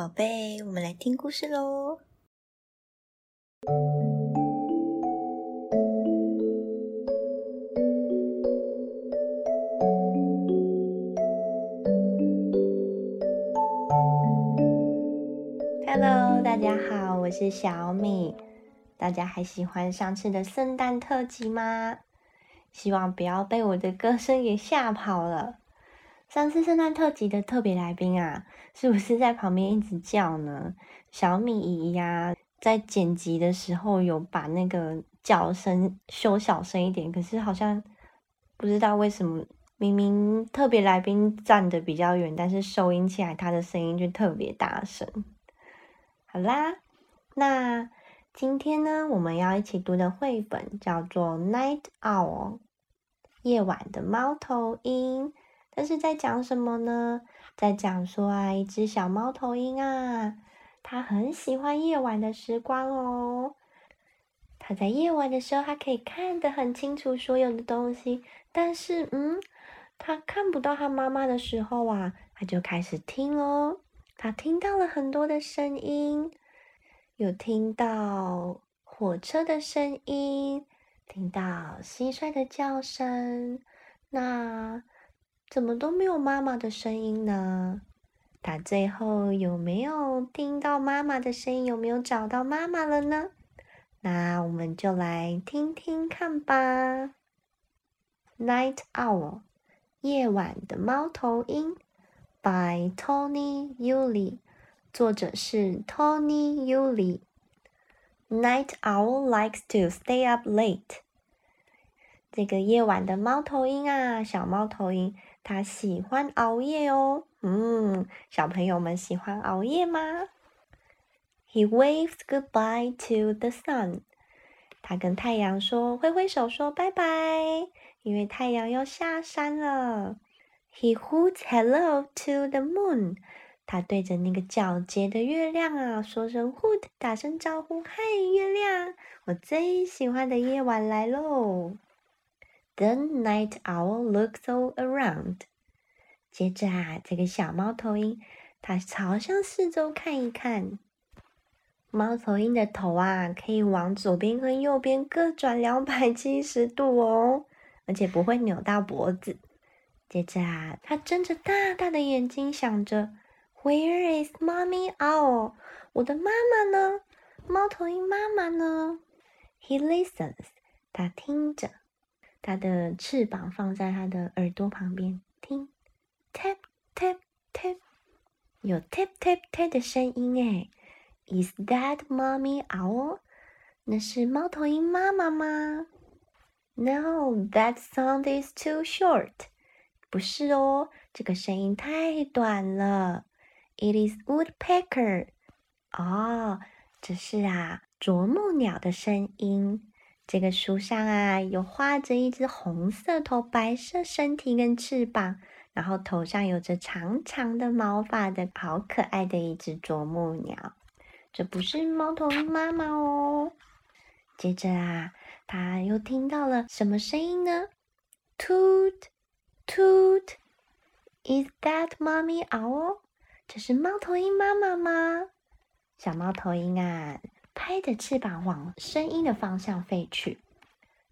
宝贝，我们来听故事喽。Hello，大家好，我是小米。大家还喜欢上次的圣诞特辑吗？希望不要被我的歌声给吓跑了。上次圣诞特辑的特别来宾啊，是不是在旁边一直叫呢？小米姨呀，在剪辑的时候有把那个叫声修小声一点，可是好像不知道为什么，明明特别来宾站的比较远，但是收音起来他的声音就特别大声。好啦，那今天呢，我们要一起读的绘本叫做《Night Owl》，夜晚的猫头鹰。但是在讲什么呢？在讲说啊，一只小猫头鹰啊，它很喜欢夜晚的时光哦。它在夜晚的时候，它可以看得很清楚所有的东西。但是，嗯，它看不到它妈妈的时候啊，它就开始听哦。它听到了很多的声音，有听到火车的声音，听到蟋蟀的叫声，那。怎么都没有妈妈的声音呢？他最后有没有听到妈妈的声音？有没有找到妈妈了呢？那我们就来听听看吧。Night Owl，夜晚的猫头鹰，by Tony Yuli，作者是 Tony Yuli。Night Owl likes to stay up late。这个夜晚的猫头鹰啊，小猫头鹰。他喜欢熬夜哦，嗯，小朋友们喜欢熬夜吗？He waves goodbye to the sun。他跟太阳说，挥挥手说拜拜，因为太阳要下山了。He hoots hello to the moon。他对着那个皎洁的月亮啊，说声 hoot，打声招呼，嗨，月亮，我最喜欢的夜晚来喽。The night owl looks all around。接着啊，这个小猫头鹰，它朝向四周看一看。猫头鹰的头啊，可以往左边和右边各转两百七十度哦，而且不会扭到脖子。接着啊，它睁着大大的眼睛，想着：Where is mommy owl？我的妈妈呢？猫头鹰妈妈呢？He listens。他听着。它的翅膀放在它的耳朵旁边，听，tap tap tap，有 tap tap tap 的声音诶 Is that mommy owl？那是猫头鹰妈妈吗？No，that sound is too short。不是哦，这个声音太短了。It is woodpecker。哦，这是啊，啄木鸟的声音。这个树上啊，有画着一只红色头、白色身体跟翅膀，然后头上有着长长的毛发的好可爱的一只啄木鸟。这不是猫头鹰妈妈哦。接着啊，他又听到了什么声音呢？Toot toot，Is that mommy owl？这是猫头鹰妈妈吗？小猫头鹰啊。拍着翅膀往声音的方向飞去。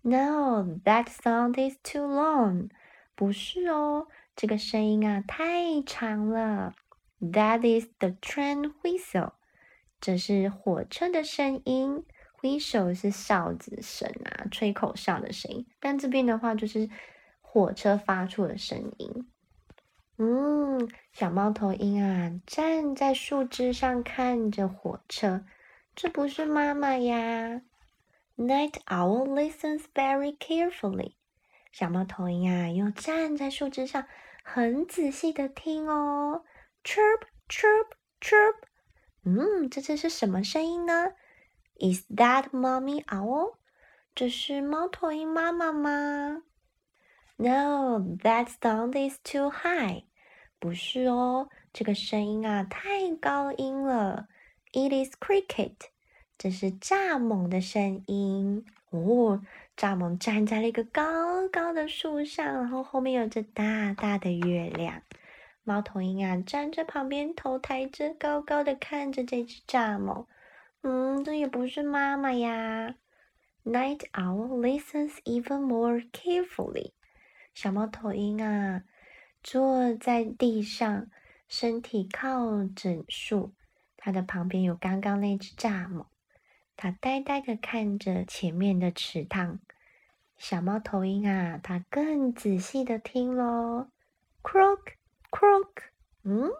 No, that sound is too long。不是哦，这个声音啊太长了。That is the train whistle。这是火车的声音。Whistle 是哨子声啊，吹口哨的声音。但这边的话就是火车发出的声音。嗯，小猫头鹰啊，站在树枝上看着火车。这不是妈妈呀。Night owl listens very carefully。小猫头鹰啊，又站在树枝上，很仔细的听哦。Chirp chirp chirp。嗯，这这是什么声音呢？Is that mommy owl？这是猫头鹰妈妈吗？No, that sound is too high。不是哦，这个声音啊太高音了。It is cricket，这是蚱蜢的声音哦。蚱蜢站在了一个高高的树上，然后后面有着大大的月亮。猫头鹰啊，站在旁边，头抬着，高高的看着这只蚱蜢。嗯，这也不是妈妈呀。Night owl listens even more carefully。小猫头鹰啊，坐在地上，身体靠着树，它的旁边有刚刚那只蚱蜢。它呆呆的看着前面的池塘。小猫头鹰啊，它更仔细的听喽。Croak。Croak，嗯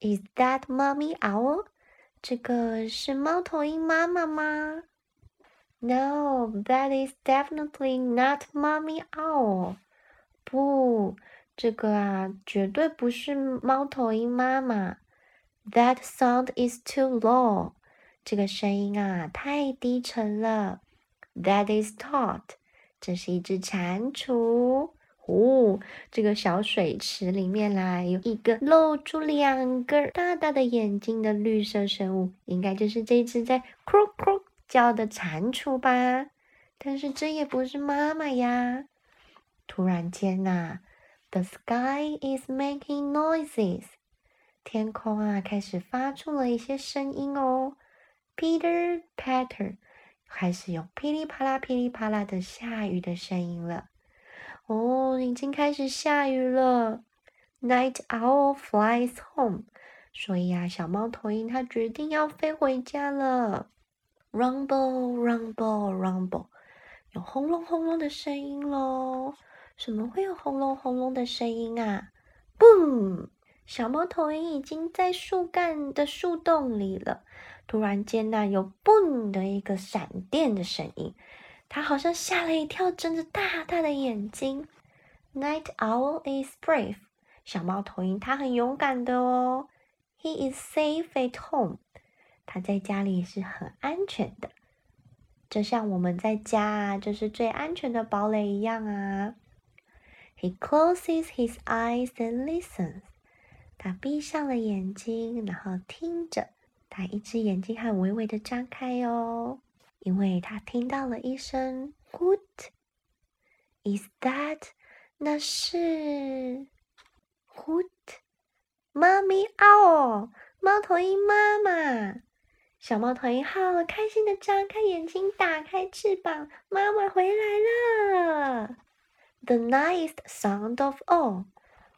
，Is that mommy owl？这个是猫头鹰妈妈吗？No，that is definitely not mommy owl。不，这个啊，绝对不是猫头鹰妈妈。That sound is too low。这个声音啊，太低沉了。That is Todd。这是一只蟾蜍。哦，这个小水池里面啦，有一个露出两个大大的眼睛的绿色生物，应该就是这只在哭哭叫的蟾蜍吧？但是这也不是妈妈呀！突然间呐，the sky is making noises，天空啊开始发出了一些声音哦，Peter patter，开始有噼里啪啦、噼里啪啦的下雨的声音了。哦，已经开始下雨了。Night owl flies home，所以啊，小猫头鹰它决定要飞回家了。Rumble, rumble, rumble，有轰隆轰隆的声音喽。什么会有轰隆轰隆的声音啊？Boom！小猫头鹰已经在树干的树洞里了。突然间那，有 boom 的一个闪电的声音。它好像吓了一跳，睁着大大的眼睛。Night owl is brave，小猫头鹰它很勇敢的哦。He is safe at home，他在家里是很安全的，就像我们在家，就是最安全的堡垒一样啊。He closes his eyes and listens，他闭上了眼睛，然后听着，他一只眼睛还微微的张开哦。因为他听到了一声 hoot，is that？” 那是 hoot，妈咪哦，猫头鹰妈妈。小猫头鹰好开心的张开眼睛，打开翅膀，妈妈回来了。The nicest sound of all。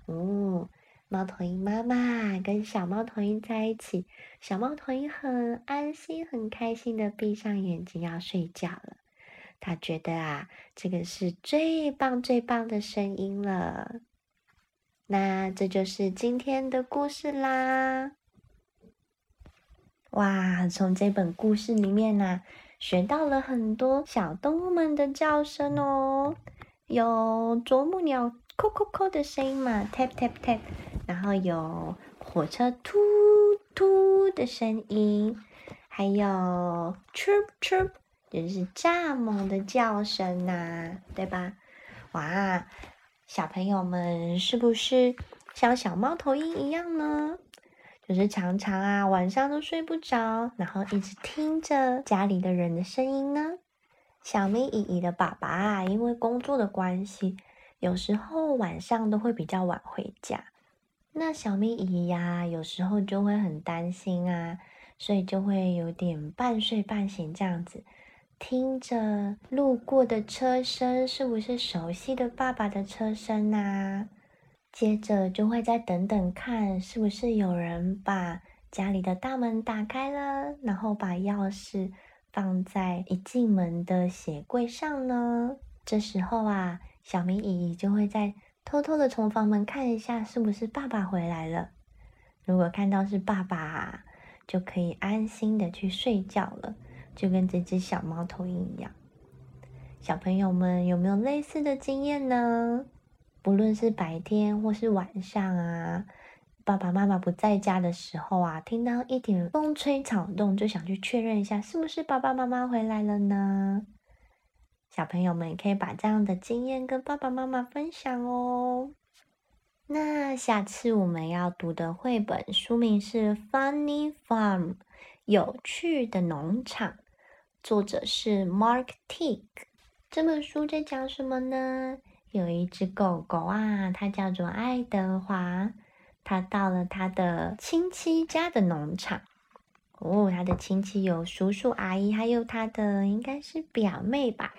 哦。猫头鹰妈妈跟小猫头鹰在一起，小猫头鹰很安心、很开心的闭上眼睛要睡觉了。它觉得啊，这个是最棒、最棒的声音了。那这就是今天的故事啦。哇，从这本故事里面呢，学到了很多小动物们的叫声哦，有啄木鸟“扣扣扣”的声音嘛，tap tap tap。然后有火车突突的声音，还有 chirp chirp，就是蚱蜢的叫声呐，对吧？哇，小朋友们是不是像小猫头鹰一样呢？就是常常啊晚上都睡不着，然后一直听着家里的人的声音呢？小咪姨姨的爸爸啊，因为工作的关系，有时候晚上都会比较晚回家。那小咪姨呀，有时候就会很担心啊，所以就会有点半睡半醒这样子，听着路过的车声，是不是熟悉的爸爸的车声啊？接着就会再等等看，是不是有人把家里的大门打开了，然后把钥匙放在一进门的鞋柜上呢？这时候啊，小咪姨就会在。偷偷的从房门看一下，是不是爸爸回来了？如果看到是爸爸，就可以安心的去睡觉了，就跟这只小猫头鹰一样。小朋友们有没有类似的经验呢？不论是白天或是晚上啊，爸爸妈妈不在家的时候啊，听到一点风吹草动，就想去确认一下，是不是爸爸妈妈回来了呢？小朋友们可以把这样的经验跟爸爸妈妈分享哦。那下次我们要读的绘本书名是《Funny Farm》，有趣的农场，作者是 Mark Tick。这本书在讲什么呢？有一只狗狗啊，它叫做爱德华，他到了他的亲戚家的农场。哦，他的亲戚有叔叔阿姨，还有他的应该是表妹吧。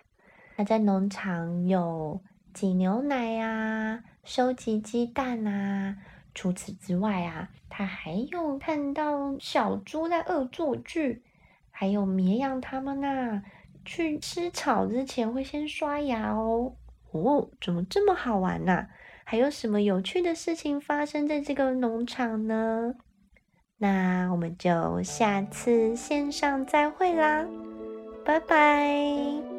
他在农场有挤牛奶啊，收集鸡蛋啊。除此之外啊，他还有看到小猪在恶作剧，还有绵羊他们呐，去吃草之前会先刷牙哦。哦，怎么这么好玩呐？还有什么有趣的事情发生在这个农场呢？那我们就下次线上再会啦，拜拜。